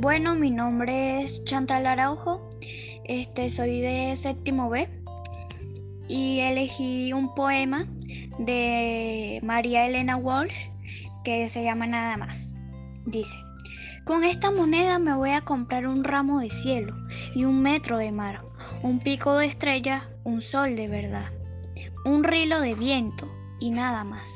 Bueno, mi nombre es Chantal Araujo, este, soy de séptimo B y elegí un poema de María Elena Walsh que se llama Nada más. Dice, con esta moneda me voy a comprar un ramo de cielo y un metro de mar, un pico de estrella, un sol de verdad, un rilo de viento y nada más.